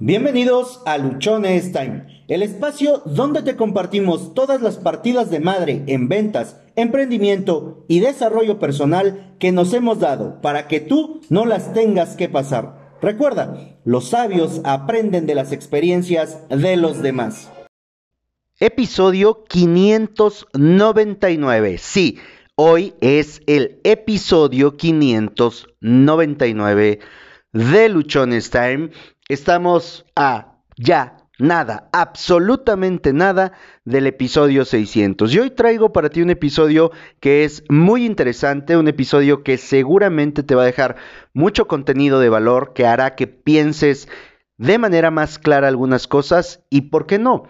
Bienvenidos a Luchones Time, el espacio donde te compartimos todas las partidas de madre en ventas, emprendimiento y desarrollo personal que nos hemos dado para que tú no las tengas que pasar. Recuerda, los sabios aprenden de las experiencias de los demás. Episodio 599. Sí, hoy es el episodio 599 de Luchones Time Estamos a ya nada, absolutamente nada del episodio 600. Y hoy traigo para ti un episodio que es muy interesante, un episodio que seguramente te va a dejar mucho contenido de valor, que hará que pienses de manera más clara algunas cosas y, ¿por qué no?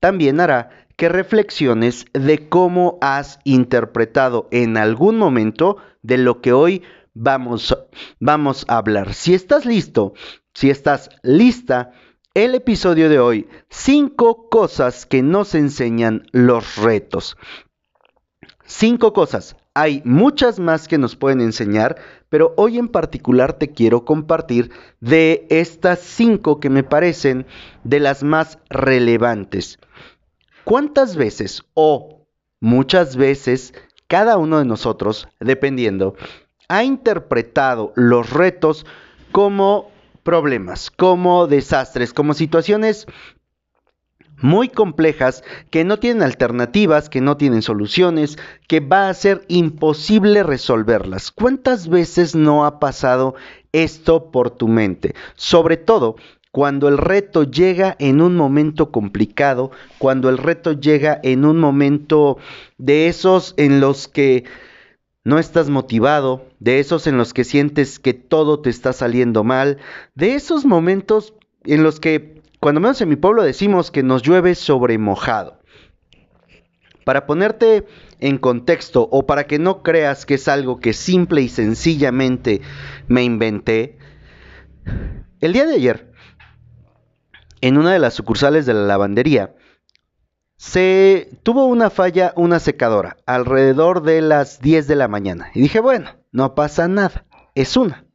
También hará que reflexiones de cómo has interpretado en algún momento de lo que hoy vamos, vamos a hablar. Si estás listo, si estás lista, el episodio de hoy, cinco cosas que nos enseñan los retos. Cinco cosas. Hay muchas más que nos pueden enseñar, pero hoy en particular te quiero compartir de estas cinco que me parecen de las más relevantes. ¿Cuántas veces o muchas veces cada uno de nosotros, dependiendo, ha interpretado los retos como problemas, como desastres, como situaciones muy complejas que no tienen alternativas, que no tienen soluciones, que va a ser imposible resolverlas. ¿Cuántas veces no ha pasado esto por tu mente? Sobre todo cuando el reto llega en un momento complicado, cuando el reto llega en un momento de esos en los que no estás motivado, de esos en los que sientes que todo te está saliendo mal, de esos momentos en los que, cuando menos en mi pueblo decimos que nos llueve sobre mojado. Para ponerte en contexto o para que no creas que es algo que simple y sencillamente me inventé, el día de ayer, en una de las sucursales de la lavandería, se tuvo una falla, una secadora, alrededor de las 10 de la mañana. Y dije, bueno, no pasa nada, es una.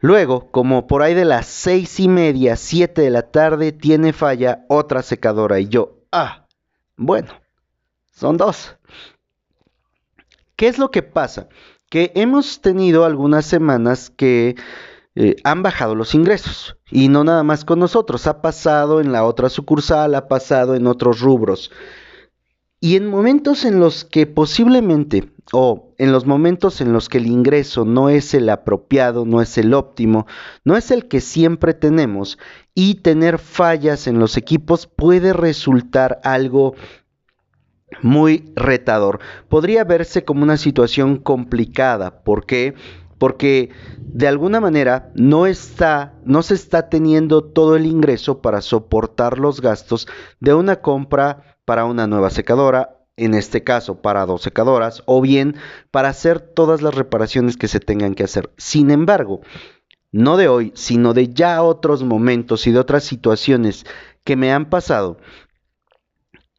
Luego, como por ahí de las seis y media, 7 de la tarde, tiene falla otra secadora. Y yo, ah, bueno, son dos. ¿Qué es lo que pasa? Que hemos tenido algunas semanas que eh, han bajado los ingresos. Y no nada más con nosotros, ha pasado en la otra sucursal, ha pasado en otros rubros. Y en momentos en los que posiblemente, o en los momentos en los que el ingreso no es el apropiado, no es el óptimo, no es el que siempre tenemos, y tener fallas en los equipos puede resultar algo muy retador. Podría verse como una situación complicada. ¿Por qué? Porque de alguna manera no está no se está teniendo todo el ingreso para soportar los gastos de una compra para una nueva secadora, en este caso para dos secadoras o bien para hacer todas las reparaciones que se tengan que hacer. Sin embargo, no de hoy, sino de ya otros momentos y de otras situaciones que me han pasado,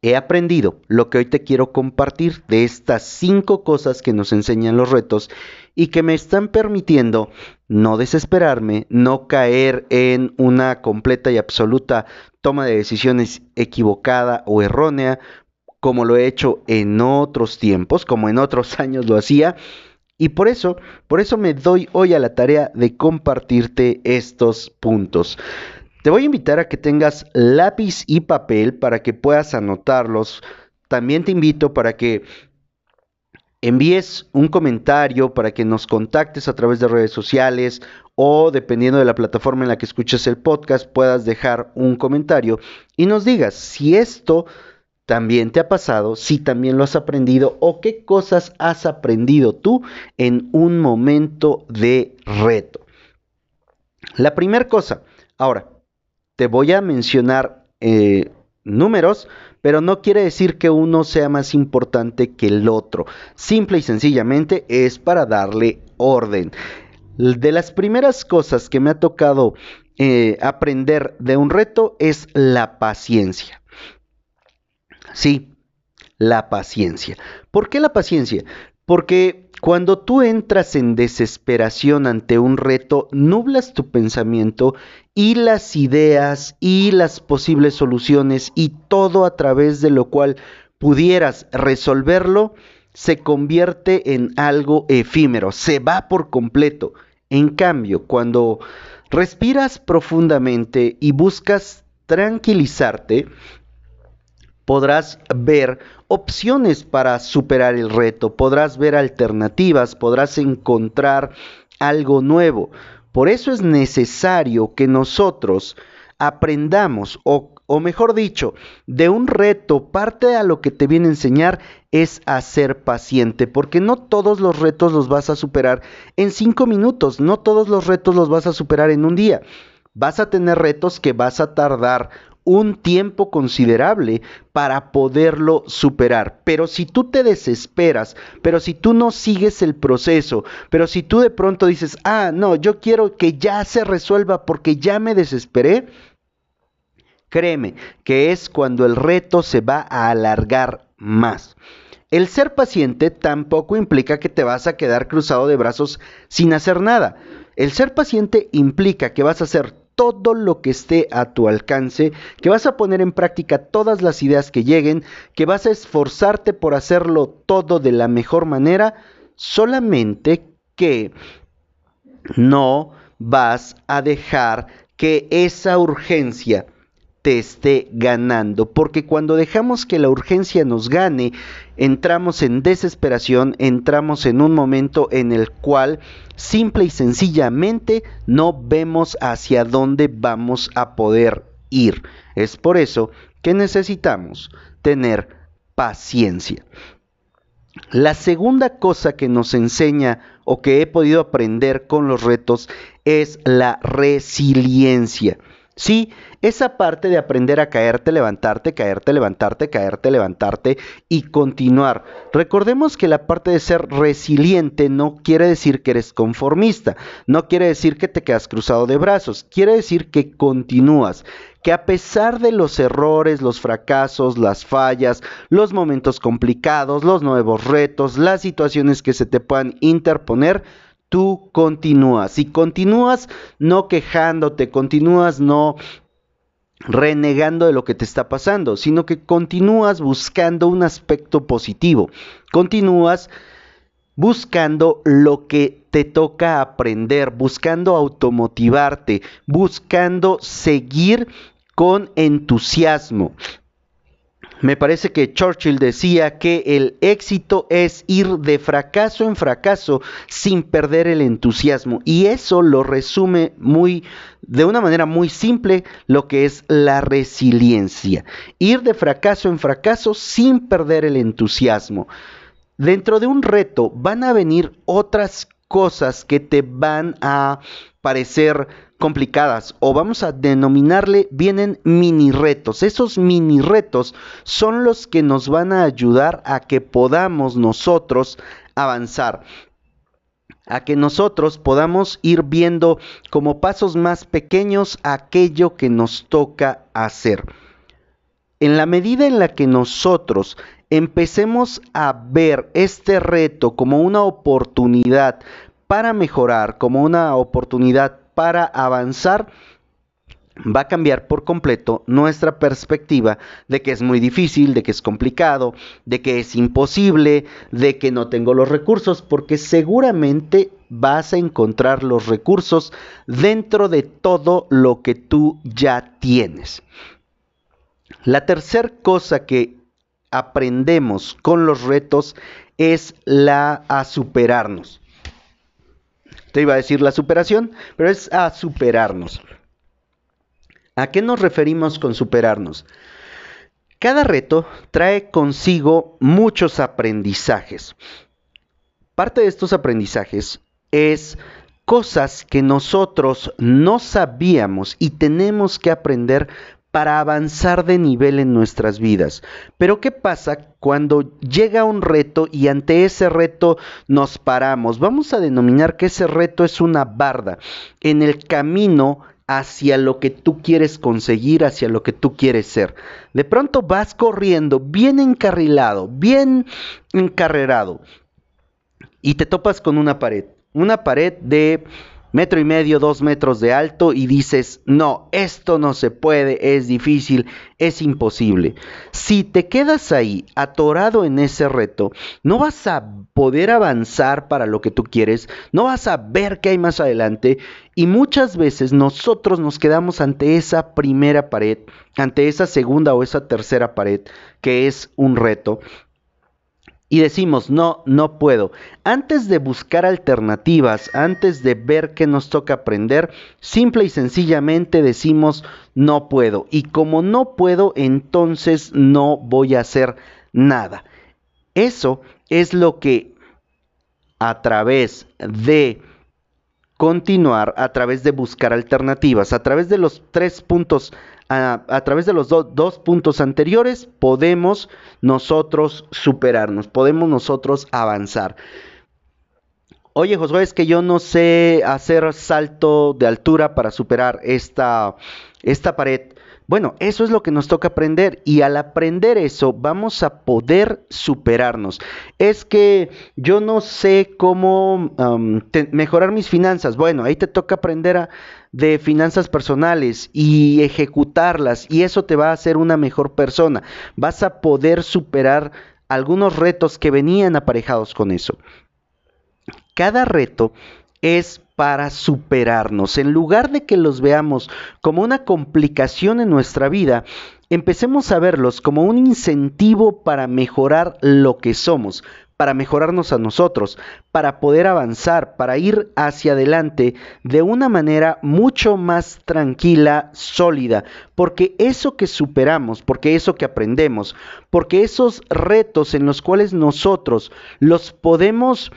he aprendido lo que hoy te quiero compartir de estas cinco cosas que nos enseñan los retos y que me están permitiendo no desesperarme, no caer en una completa y absoluta toma de decisiones equivocada o errónea, como lo he hecho en otros tiempos, como en otros años lo hacía. Y por eso, por eso me doy hoy a la tarea de compartirte estos puntos. Te voy a invitar a que tengas lápiz y papel para que puedas anotarlos. También te invito para que envíes un comentario, para que nos contactes a través de redes sociales o dependiendo de la plataforma en la que escuches el podcast puedas dejar un comentario y nos digas si esto también te ha pasado, si también lo has aprendido o qué cosas has aprendido tú en un momento de reto. La primera cosa, ahora, voy a mencionar eh, números, pero no quiere decir que uno sea más importante que el otro. Simple y sencillamente es para darle orden. De las primeras cosas que me ha tocado eh, aprender de un reto es la paciencia. Sí, la paciencia. ¿Por qué la paciencia? Porque Cuando tú entras en desesperación ante un reto, nublas tu pensamiento y las ideas y las posibles soluciones y todo a través de lo cual pudieras resolverlo, se convierte en algo efímero, se va por completo. En cambio, cuando respiras profundamente y buscas tranquilizarte, podrás ver opciones para superar el reto, podrás ver alternativas, podrás encontrar algo nuevo. Por eso es necesario que nosotros aprendamos, o, mejor dicho, de un reto, parte a lo que te viene a enseñar es a ser paciente, porque no todos los retos los vas a superar en cinco minutos, no todos los retos los vas a superar en un día. Vas a tener retos que vas a tardar un tiempo considerable para poderlo superar. Pero si tú te desesperas, pero si tú no sigues el proceso, pero si tú de pronto dices, ah, no, yo quiero que ya se resuelva porque ya me desesperé, créeme que es cuando el reto se va a alargar más. El ser paciente tampoco implica que te vas a quedar cruzado de brazos sin hacer nada. El ser paciente implica que vas a hacer todo lo que esté a tu alcance, que vas a poner en práctica todas las ideas que lleguen, que vas a esforzarte por hacerlo todo de la mejor manera, solamente que no vas a dejar que esa urgencia te esté ganando, porque cuando dejamos que la urgencia nos gane, entramos en desesperación, entramos en un momento en el cual simple y sencillamente no vemos hacia dónde vamos a poder ir. Es por eso que necesitamos tener paciencia. La segunda cosa que nos enseña o que he podido aprender con los retos es la resiliencia. Sí, esa parte de aprender a caerte, levantarte, caerte, levantarte, caerte, levantarte y continuar. Recordemos que la parte de ser resiliente no quiere decir que eres conformista, no quiere decir que te quedas cruzado de brazos, quiere decir que continúas, que a pesar de los errores, los fracasos, las fallas, los momentos complicados, los nuevos retos, las situaciones que se te puedan interponer, tú continúas. Y continúas no quejándote, continúas no renegando de lo que te está pasando, sino que continúas buscando un aspecto positivo. Continúas buscando lo que te toca aprender, buscando automotivarte, buscando seguir con entusiasmo. Me parece que Churchill decía que el éxito es ir de fracaso en fracaso sin perder el entusiasmo y eso lo resume muy de una manera muy simple lo que es la resiliencia. Ir de fracaso en fracaso sin perder el entusiasmo. Dentro de un reto van a venir otras cosas que te van a parecer complicadas o vamos a denominarle vienen mini retos. Esos mini retos son los que nos van a ayudar a que podamos nosotros avanzar a que nosotros podamos ir viendo como pasos más pequeños aquello que nos toca hacer. En la medida en la que nosotros empecemos a ver este reto como una oportunidad para mejorar, como una oportunidad para avanzar, va a cambiar por completo nuestra perspectiva de que es muy difícil, de que es complicado, de que es imposible, de que no tengo los recursos, porque seguramente vas a encontrar los recursos dentro de todo lo que tú ya tienes. La tercera cosa que aprendemos con los retos es la a superarnos. Te iba a decir la superación, pero es a superarnos. ¿A qué nos referimos con superarnos? Cada reto trae consigo muchos aprendizajes. Parte de estos aprendizajes es cosas que nosotros no sabíamos y tenemos que aprender para avanzar de nivel en nuestras vidas. Pero ¿qué pasa cuando llega un reto y ante ese reto nos paramos? Vamos a denominar que ese reto es una barda en el camino hacia lo que tú quieres conseguir, hacia lo que tú quieres ser. De pronto vas corriendo bien encarrilado, bien encarrerado. y te topas con una pared. Una pared de metro y medio, dos metros de alto y dices, no, esto no se puede, es difícil, es imposible. Si te quedas ahí atorado en ese reto, no vas a poder avanzar para lo que tú quieres, no vas a ver qué hay más adelante y muchas veces nosotros nos quedamos ante esa primera pared, ante esa segunda o esa tercera pared, que es un reto, y decimos, no, no puedo. Antes de buscar alternativas, antes de ver qué nos toca aprender, simple y sencillamente decimos, no puedo. Y como no puedo, entonces no voy a hacer nada. Eso es lo que a través de continuar, a través de buscar alternativas, a través de los tres puntos a, través de los dos puntos anteriores podemos nosotros superarnos, podemos nosotros avanzar. Oye, Josué, es que yo no sé hacer salto de altura para superar esta, esta pared. Bueno, eso es lo que nos toca aprender y al aprender eso vamos a poder superarnos. Es que yo no sé cómo mejorar mis finanzas. Bueno, ahí te toca aprender de finanzas personales y ejecutarlas y eso te va a hacer una mejor persona. Vas a poder superar algunos retos que venían aparejados con eso. Cada reto es para superarnos. En lugar de que los veamos como una complicación en nuestra vida, empecemos a verlos como un incentivo para mejorar lo que somos, para mejorarnos a nosotros, para poder avanzar, para ir hacia adelante de una manera mucho más tranquila, sólida, porque eso que superamos, porque eso que aprendemos, porque esos retos en los cuales nosotros los podemos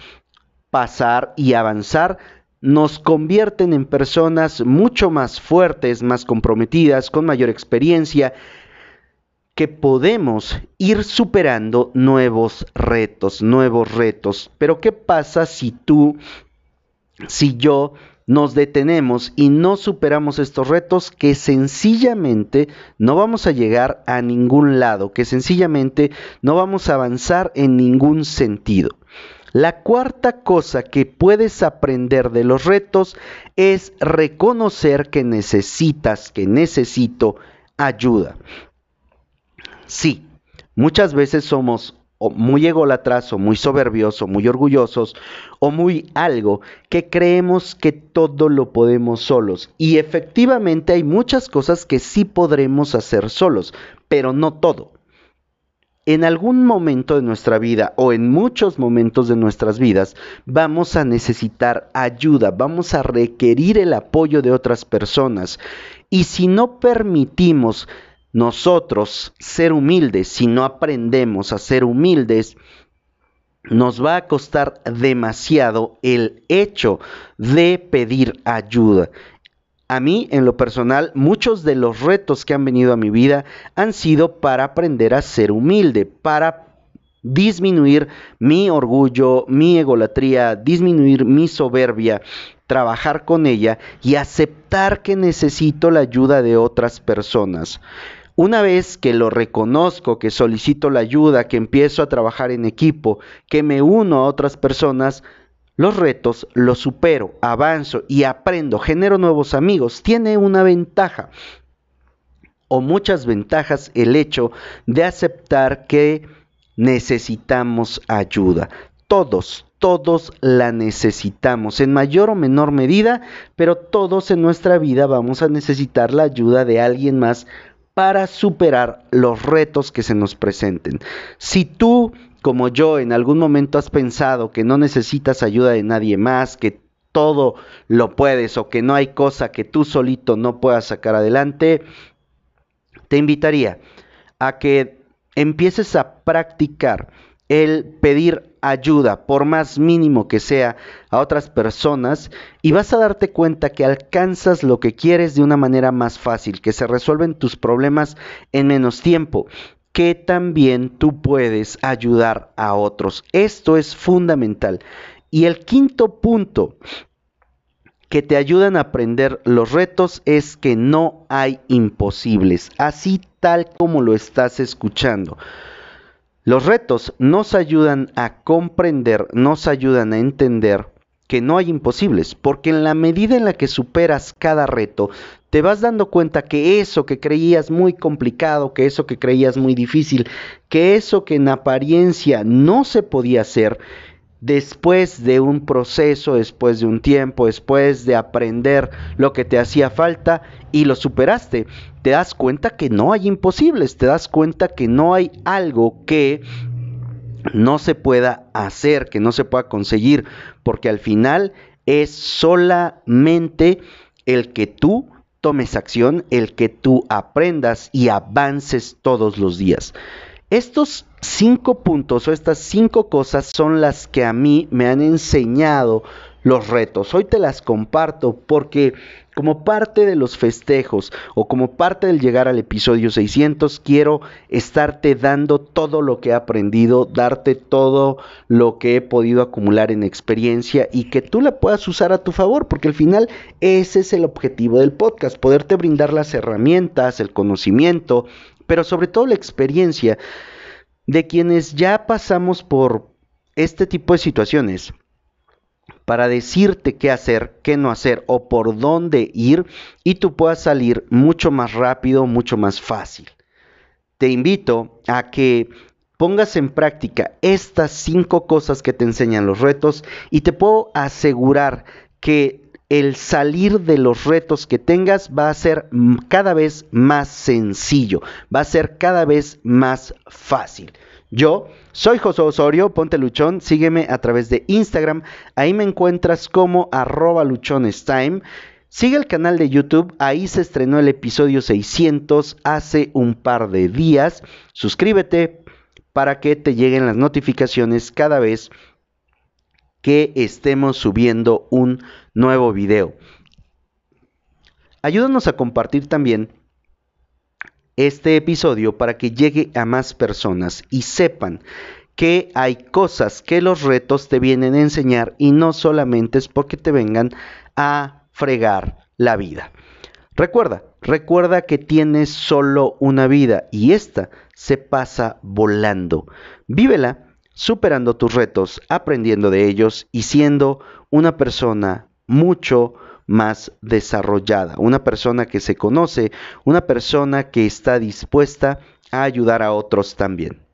pasar y avanzar, nos convierten en personas mucho más fuertes, más comprometidas, con mayor experiencia, que podemos ir superando nuevos retos, nuevos retos. Pero ¿qué pasa si tú, si yo nos detenemos y no superamos estos retos que sencillamente no vamos a llegar a ningún lado, que sencillamente no vamos a avanzar en ningún sentido? La cuarta cosa que puedes aprender de los retos es reconocer que necesitas, que necesito ayuda. Sí, muchas veces somos muy egolatras o muy soberbios o muy orgullosos o muy algo que creemos que todo lo podemos solos. Y efectivamente hay muchas cosas que sí podremos hacer solos, pero no todo en algún momento de nuestra vida o en muchos momentos de nuestras vidas vamos a necesitar ayuda, vamos a requerir el apoyo de otras personas. Y si no permitimos nosotros ser humildes, si no aprendemos a ser humildes, nos va a costar demasiado el hecho de pedir ayuda. A mí, en lo personal, muchos de los retos que han venido a mi vida han sido para aprender a ser humilde, para disminuir mi orgullo, mi egolatría, disminuir mi soberbia, trabajar con ella y aceptar que necesito la ayuda de otras personas. Una vez que lo reconozco, que solicito la ayuda, que empiezo a trabajar en equipo, que me uno a otras personas, los retos los supero, avanzo y aprendo, genero nuevos amigos. Tiene una ventaja o muchas ventajas el hecho de aceptar que necesitamos ayuda. Todos, todos la necesitamos en mayor o menor medida, pero todos en nuestra vida vamos a necesitar la ayuda de alguien más para superar los retos que se nos presenten. Si tú como yo en algún momento has pensado que no necesitas ayuda de nadie más, que todo lo puedes o que no hay cosa que tú solito no puedas sacar adelante, te invitaría a que empieces a practicar el pedir ayuda, por más mínimo que sea, a otras personas y vas a darte cuenta que alcanzas lo que quieres de una manera más fácil, que se resuelven tus problemas en menos tiempo que también tú puedes ayudar a otros. Esto es fundamental. Y el quinto punto que te ayudan a aprender los retos es que no hay imposibles, así tal como lo estás escuchando. Los retos nos ayudan a comprender, nos ayudan a entender que no hay imposibles, porque en la medida en la que superas cada reto, te vas dando cuenta que eso que creías muy complicado, que eso que creías muy difícil, que eso que en apariencia no se podía hacer, después de un proceso, después de un tiempo, después de aprender lo que te hacía falta y lo superaste, te das cuenta que no hay imposibles, te das cuenta que no hay algo que no se pueda hacer, que no se pueda conseguir, porque al final es solamente el que tú tomes acción, el que tú aprendas y avances todos los días. Estos cinco puntos o estas cinco cosas son las que a mí me han enseñado los retos. Hoy te las comparto porque como parte de los festejos o como parte del llegar al episodio 600 quiero estarte dando todo lo que he aprendido, darte todo lo que he podido acumular en experiencia y que tú la puedas usar a tu favor porque al final ese es el objetivo del podcast, poderte brindar las herramientas, el conocimiento, pero sobre todo la experiencia de quienes ya pasamos por este tipo de situaciones para decirte qué hacer, qué no hacer o por dónde ir y tú puedas salir mucho más rápido, mucho más fácil. Te invito a que pongas en práctica estas cinco cosas que te enseñan los retos y te puedo asegurar que el salir de los retos que tengas va a ser cada vez más sencillo, va a ser cada vez más fácil. Yo soy José Osorio, ponte luchón, sígueme a través de Instagram, ahí me encuentras como arroba luchonestime. Sigue el canal de YouTube, ahí se estrenó el episodio 600 hace un par de días. Suscríbete para que te lleguen las notificaciones cada vez que estemos subiendo un nuevo video. Ayúdanos a compartir también este episodio para que llegue a más personas y sepan que hay cosas que los retos te vienen a enseñar y no solamente es porque te vengan a fregar la vida. Recuerda, recuerda que tienes solo una vida y esta se pasa volando. Vívela superando tus retos, aprendiendo de ellos y siendo una persona mucho más desarrollada, una persona que se conoce, una persona que está dispuesta a ayudar a otros también.